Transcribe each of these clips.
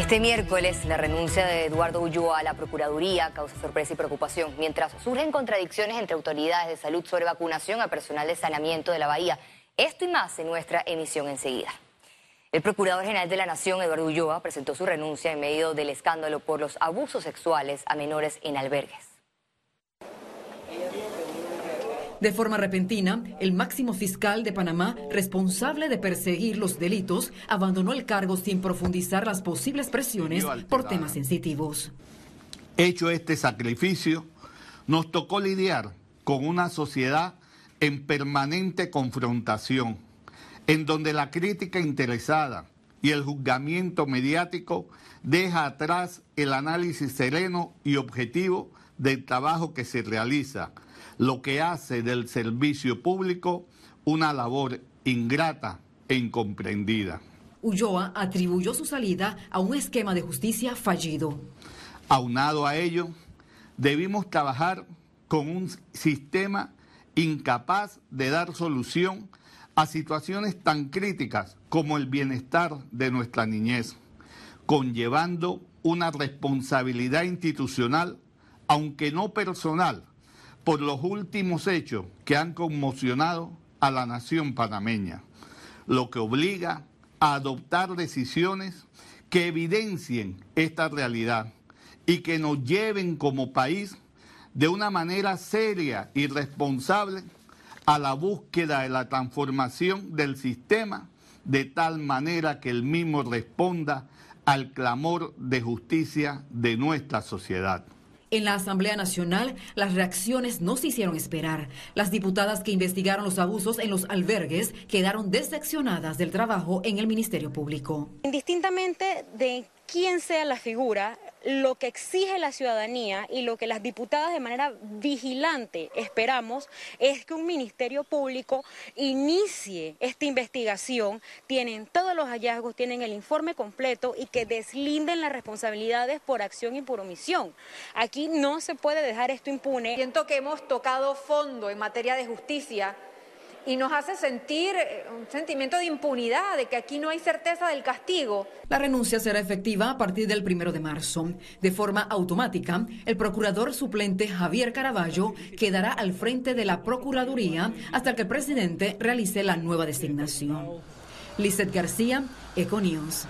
Este miércoles, la renuncia de Eduardo Ulloa a la Procuraduría causa sorpresa y preocupación, mientras surgen contradicciones entre autoridades de salud sobre vacunación a personal de saneamiento de la Bahía. Esto y más en nuestra emisión enseguida. El Procurador General de la Nación, Eduardo Ulloa, presentó su renuncia en medio del escándalo por los abusos sexuales a menores en albergues. De forma repentina, el máximo fiscal de Panamá, responsable de perseguir los delitos, abandonó el cargo sin profundizar las posibles presiones por temas sensitivos. Hecho este sacrificio, nos tocó lidiar con una sociedad en permanente confrontación, en donde la crítica interesada y el juzgamiento mediático deja atrás el análisis sereno y objetivo del trabajo que se realiza lo que hace del servicio público una labor ingrata e incomprendida. Ulloa atribuyó su salida a un esquema de justicia fallido. Aunado a ello, debimos trabajar con un sistema incapaz de dar solución a situaciones tan críticas como el bienestar de nuestra niñez, conllevando una responsabilidad institucional, aunque no personal, por los últimos hechos que han conmocionado a la nación panameña, lo que obliga a adoptar decisiones que evidencien esta realidad y que nos lleven como país de una manera seria y responsable a la búsqueda de la transformación del sistema de tal manera que el mismo responda al clamor de justicia de nuestra sociedad. En la Asamblea Nacional, las reacciones no se hicieron esperar. Las diputadas que investigaron los abusos en los albergues quedaron decepcionadas del trabajo en el Ministerio Público. Indistintamente de quién sea la figura, lo que exige la ciudadanía y lo que las diputadas de manera vigilante esperamos es que un ministerio público inicie esta investigación, tienen todos los hallazgos, tienen el informe completo y que deslinden las responsabilidades por acción y por omisión. Aquí no se puede dejar esto impune. Siento que hemos tocado fondo en materia de justicia y nos hace sentir eh, un sentimiento de impunidad, de que aquí no hay certeza del castigo. La renuncia será efectiva a partir del primero de marzo. De forma automática, el procurador suplente Javier Caraballo quedará al frente de la Procuraduría hasta que el presidente realice la nueva designación. Lizeth García, Econius.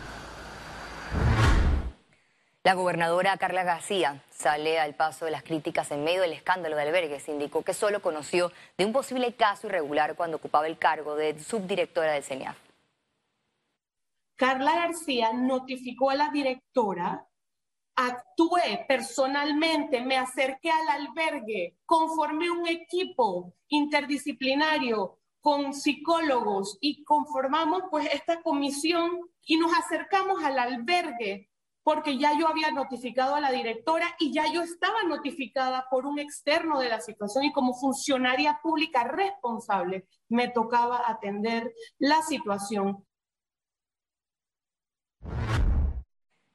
La gobernadora Carla García sale al paso de las críticas en medio del escándalo de albergues. Indicó que solo conoció de un posible caso irregular cuando ocupaba el cargo de subdirectora del CENIAF. Carla García notificó a la directora, actué personalmente, me acerqué al albergue, conformé un equipo interdisciplinario con psicólogos y conformamos pues esta comisión y nos acercamos al albergue porque ya yo había notificado a la directora y ya yo estaba notificada por un externo de la situación y como funcionaria pública responsable me tocaba atender la situación.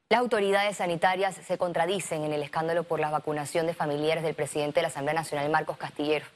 Las autoridades sanitarias se contradicen en el escándalo por la vacunación de familiares del presidente de la Asamblea Nacional, Marcos Castillero.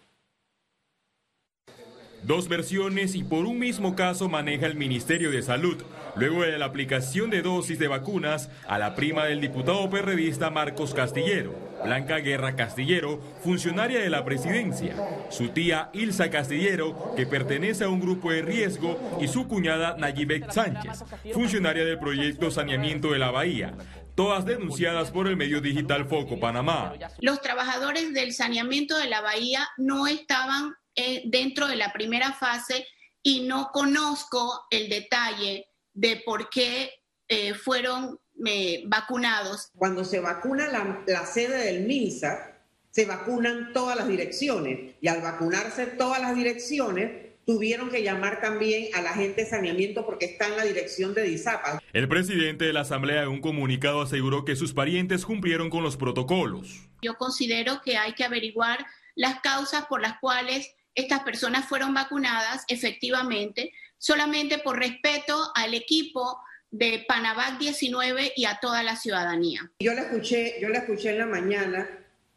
Dos versiones y por un mismo caso maneja el Ministerio de Salud, luego de la aplicación de dosis de vacunas a la prima del diputado perredista Marcos Castillero, Blanca Guerra Castillero, funcionaria de la presidencia, su tía Ilsa Castillero, que pertenece a un grupo de riesgo, y su cuñada Nayibek Sánchez, funcionaria del proyecto Saneamiento de la Bahía todas denunciadas por el medio digital Foco Panamá. Los trabajadores del saneamiento de la bahía no estaban eh, dentro de la primera fase y no conozco el detalle de por qué eh, fueron eh, vacunados. Cuando se vacuna la, la sede del MINSA, se vacunan todas las direcciones y al vacunarse todas las direcciones, tuvieron que llamar también a la gente de saneamiento porque está en la dirección de DISAPA. El presidente de la Asamblea en un comunicado aseguró que sus parientes cumplieron con los protocolos. Yo considero que hay que averiguar las causas por las cuales estas personas fueron vacunadas efectivamente, solamente por respeto al equipo de Panavac 19 y a toda la ciudadanía. Yo la escuché, yo la escuché en la mañana,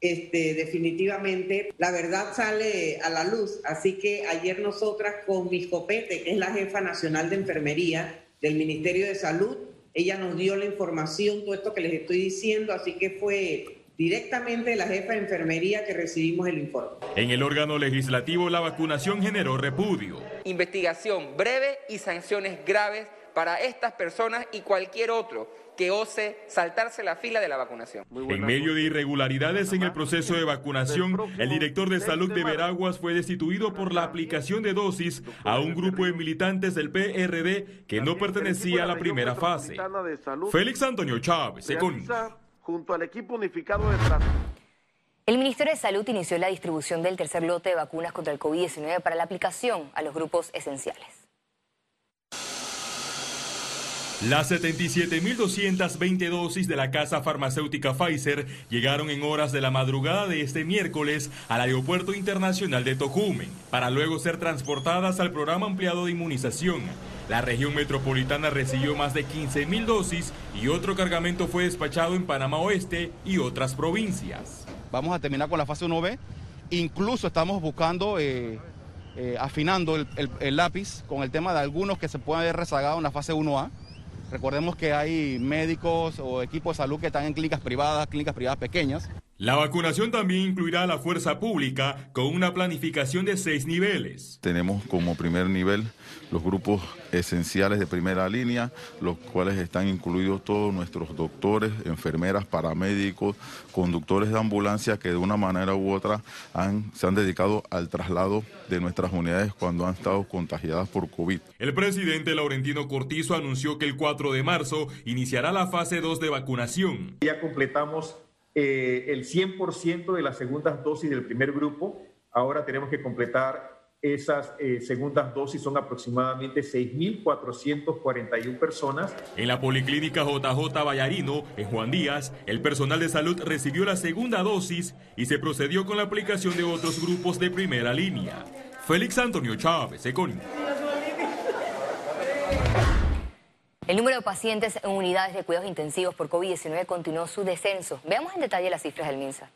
este, definitivamente la verdad sale a la luz, así que ayer nosotras con Mis Copete, que es la jefa nacional de enfermería del Ministerio de Salud, ella nos dio la información, todo esto que les estoy diciendo, así que fue directamente de la jefa de enfermería que recibimos el informe. En el órgano legislativo la vacunación generó repudio. Investigación breve y sanciones graves para estas personas y cualquier otro que ose saltarse la fila de la vacunación. En medio de irregularidades en el proceso de vacunación, el director de salud de Veraguas fue destituido por la aplicación de dosis a un grupo de militantes del PRD que no pertenecía a la primera fase. Félix Antonio Chávez, Econ junto al equipo unificado de El Ministerio de Salud inició la distribución del tercer lote de vacunas contra el COVID-19 para la aplicación a los grupos esenciales. Las 77.220 dosis de la casa farmacéutica Pfizer llegaron en horas de la madrugada de este miércoles al Aeropuerto Internacional de Tocumen, para luego ser transportadas al programa ampliado de inmunización. La región metropolitana recibió más de 15.000 dosis y otro cargamento fue despachado en Panamá Oeste y otras provincias. Vamos a terminar con la fase 1B. Incluso estamos buscando... Eh, eh, afinando el, el lápiz con el tema de algunos que se pueden haber rezagado en la fase 1A Recordemos que hay médicos o equipos de salud que están en clínicas privadas, clínicas privadas pequeñas. La vacunación también incluirá a la fuerza pública con una planificación de seis niveles. Tenemos como primer nivel los grupos esenciales de primera línea, los cuales están incluidos todos nuestros doctores, enfermeras, paramédicos, conductores de ambulancia que de una manera u otra se han dedicado al traslado de nuestras unidades cuando han estado contagiadas por COVID. El presidente Laurentino Cortizo anunció que el 4 de marzo iniciará la fase 2 de vacunación. Ya completamos eh, el 100% de las segundas dosis del primer grupo. Ahora tenemos que completar esas eh, segundas dosis son aproximadamente 6.441 personas. En la Policlínica JJ Vallarino, en Juan Díaz, el personal de salud recibió la segunda dosis y se procedió con la aplicación de otros grupos de primera línea. Félix Antonio Chávez, Econ. El número de pacientes en unidades de cuidados intensivos por COVID-19 continuó su descenso. Veamos en detalle las cifras del MINSA.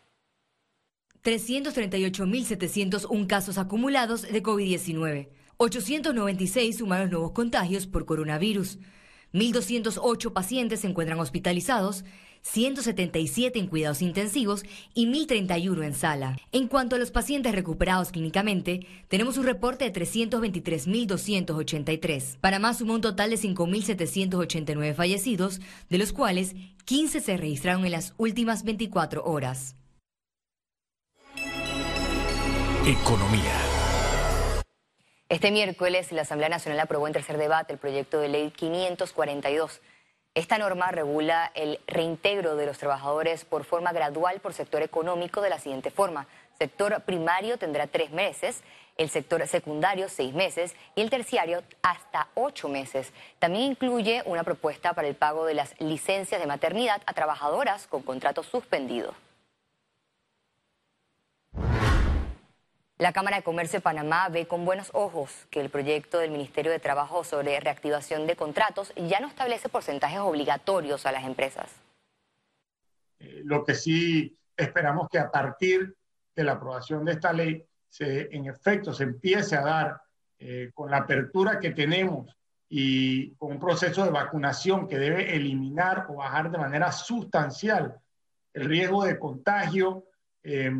338.701 casos acumulados de COVID-19. 896 humanos nuevos contagios por coronavirus. 1.208 pacientes se encuentran hospitalizados, 177 en cuidados intensivos y 1.031 en sala. En cuanto a los pacientes recuperados clínicamente, tenemos un reporte de 323.283. Panamá sumó un total de 5.789 fallecidos, de los cuales 15 se registraron en las últimas 24 horas. Economía. Este miércoles la Asamblea Nacional aprobó en tercer debate el proyecto de ley 542. Esta norma regula el reintegro de los trabajadores por forma gradual por sector económico de la siguiente forma. Sector primario tendrá tres meses, el sector secundario seis meses y el terciario hasta ocho meses. También incluye una propuesta para el pago de las licencias de maternidad a trabajadoras con contrato suspendido. La Cámara de Comercio de Panamá ve con buenos ojos que el proyecto del Ministerio de Trabajo sobre reactivación de contratos ya no establece porcentajes obligatorios a las empresas. Eh, lo que sí esperamos que a partir de la aprobación de esta ley, se, en efecto, se empiece a dar eh, con la apertura que tenemos y con un proceso de vacunación que debe eliminar o bajar de manera sustancial el riesgo de contagio. Eh,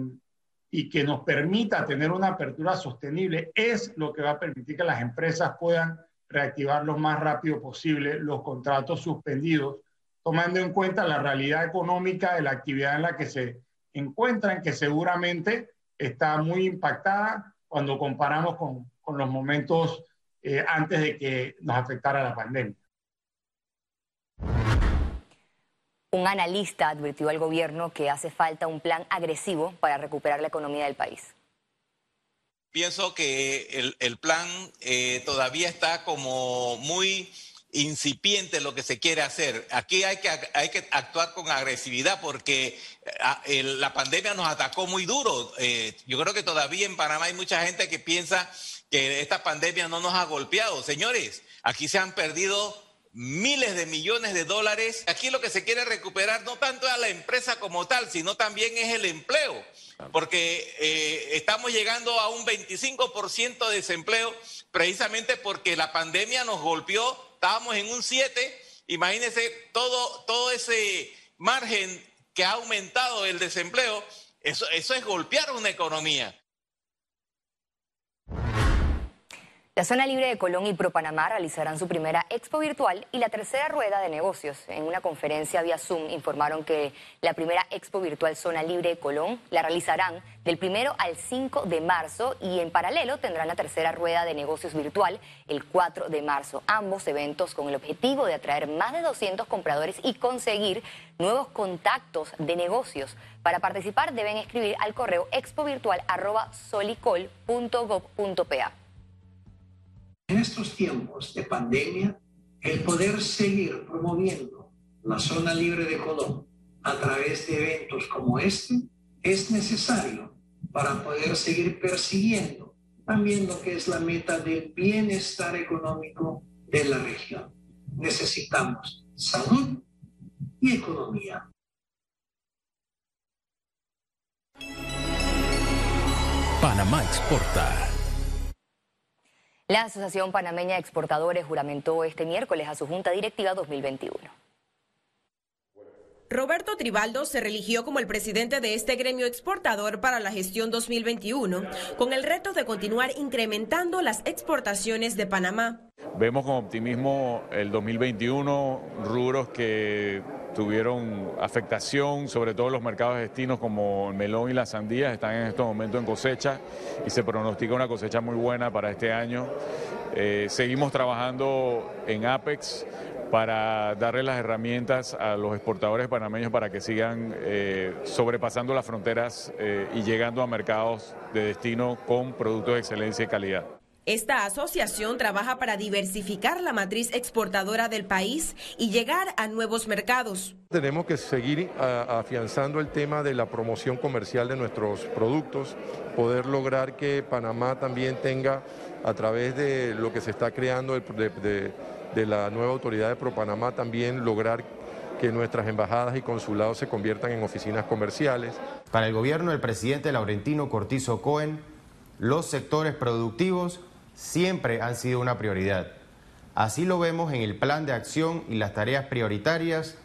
y que nos permita tener una apertura sostenible es lo que va a permitir que las empresas puedan reactivar lo más rápido posible los contratos suspendidos, tomando en cuenta la realidad económica de la actividad en la que se encuentran, que seguramente está muy impactada cuando comparamos con, con los momentos eh, antes de que nos afectara la pandemia. Un analista advirtió al gobierno que hace falta un plan agresivo para recuperar la economía del país. Pienso que el, plan eh, todavía está como muy incipiente lo que se quiere hacer. Aquí hay que, hay que actuar con agresividad porque ah, la pandemia nos atacó muy duro. Eh, yo creo que todavía en Panamá hay mucha gente que piensa que esta pandemia no nos ha golpeado. Señores, aquí se han perdido miles de millones de dólares. Aquí lo que se quiere recuperar no tanto es a la empresa como tal, sino también es el empleo, porque eh, estamos llegando a un 25% de desempleo precisamente porque la pandemia nos golpeó, estábamos en un 7 Imagínense todo, todo ese margen que ha aumentado el desempleo, eso, eso es golpear una economía. La zona libre de Colón y ProPanamá realizarán su primera expo virtual y la tercera rueda de negocios. En una conferencia vía Zoom informaron que la primera expo virtual Zona Libre de Colón la realizarán del primero al 5 de marzo y en paralelo tendrán la tercera rueda de negocios virtual el 4 de marzo. Ambos eventos con el objetivo de atraer más de 200 compradores y conseguir nuevos contactos de negocios. Para participar deben escribir al correo expovirtual.solicol.gov.pa. En estos tiempos de pandemia, el poder seguir promoviendo la zona libre de Colón a través de eventos como este es necesario para poder seguir persiguiendo también lo que es la meta del bienestar económico de la región. Necesitamos salud y economía. Panamá exporta. La Asociación Panameña de Exportadores juramentó este miércoles a su Junta Directiva 2021. Roberto Tribaldo se religió como el presidente de este gremio exportador para la gestión 2021, con el reto de continuar incrementando las exportaciones de Panamá. Vemos con optimismo el 2021, rubros que tuvieron afectación, sobre todo los mercados destinos como el melón y las sandías están en estos momentos en cosecha y se pronostica una cosecha muy buena para este año. Eh, seguimos trabajando en Apex para darle las herramientas a los exportadores panameños para que sigan eh, sobrepasando las fronteras eh, y llegando a mercados de destino con productos de excelencia y calidad. Esta asociación trabaja para diversificar la matriz exportadora del país y llegar a nuevos mercados. Tenemos que seguir afianzando el tema de la promoción comercial de nuestros productos, poder lograr que Panamá también tenga, a través de lo que se está creando de, de la nueva autoridad de ProPanamá, también lograr que nuestras embajadas y consulados se conviertan en oficinas comerciales. Para el gobierno del presidente Laurentino Cortizo Cohen, los sectores productivos siempre han sido una prioridad. Así lo vemos en el plan de acción y las tareas prioritarias,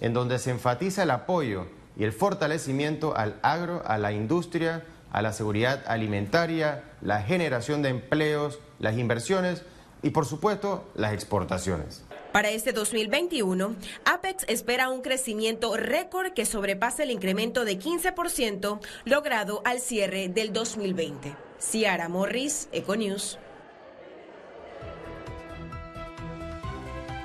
en donde se enfatiza el apoyo y el fortalecimiento al agro, a la industria, a la seguridad alimentaria, la generación de empleos, las inversiones y por supuesto las exportaciones. Para este 2021, Apex espera un crecimiento récord que sobrepase el incremento de 15% logrado al cierre del 2020. Ciara Morris, Econews.